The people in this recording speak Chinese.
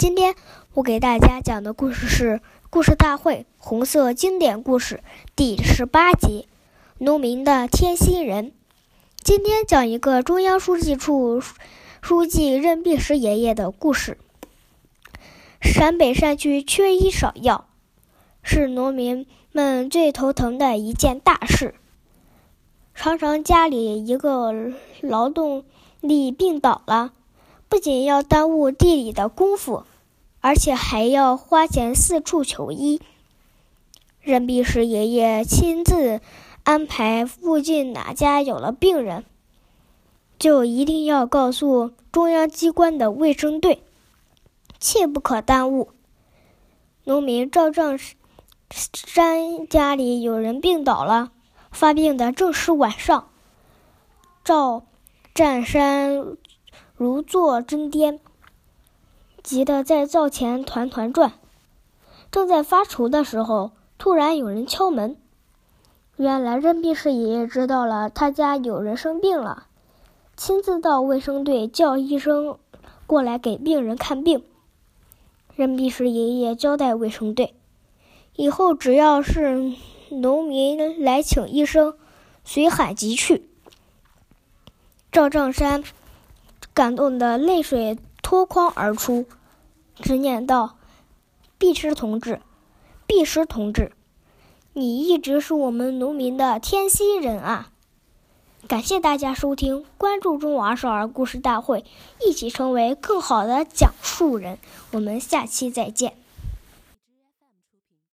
今天我给大家讲的故事是《故事大会》红色经典故事第十八集《农民的贴心人》。今天讲一个中央书记处书记任弼时爷爷的故事。陕北山区缺医少药，是农民们最头疼的一件大事。常常家里一个劳动力病倒了，不仅要耽误地里的功夫。而且还要花钱四处求医。任弼时爷爷亲自安排，附近哪家有了病人，就一定要告诉中央机关的卫生队，切不可耽误。农民赵正山家里有人病倒了，发病的正是晚上。赵占山如坐针毡。急得在灶前团团转，正在发愁的时候，突然有人敲门。原来任弼时爷爷知道了他家有人生病了，亲自到卫生队叫医生过来给病人看病。任弼时爷爷交代卫生队，以后只要是农民来请医生，随喊即去。赵正山感动的泪水。脱眶而出，直念道：“弼时同志，弼时同志，你一直是我们农民的天心人啊！”感谢大家收听，关注中华少儿故事大会，一起成为更好的讲述人。我们下期再见。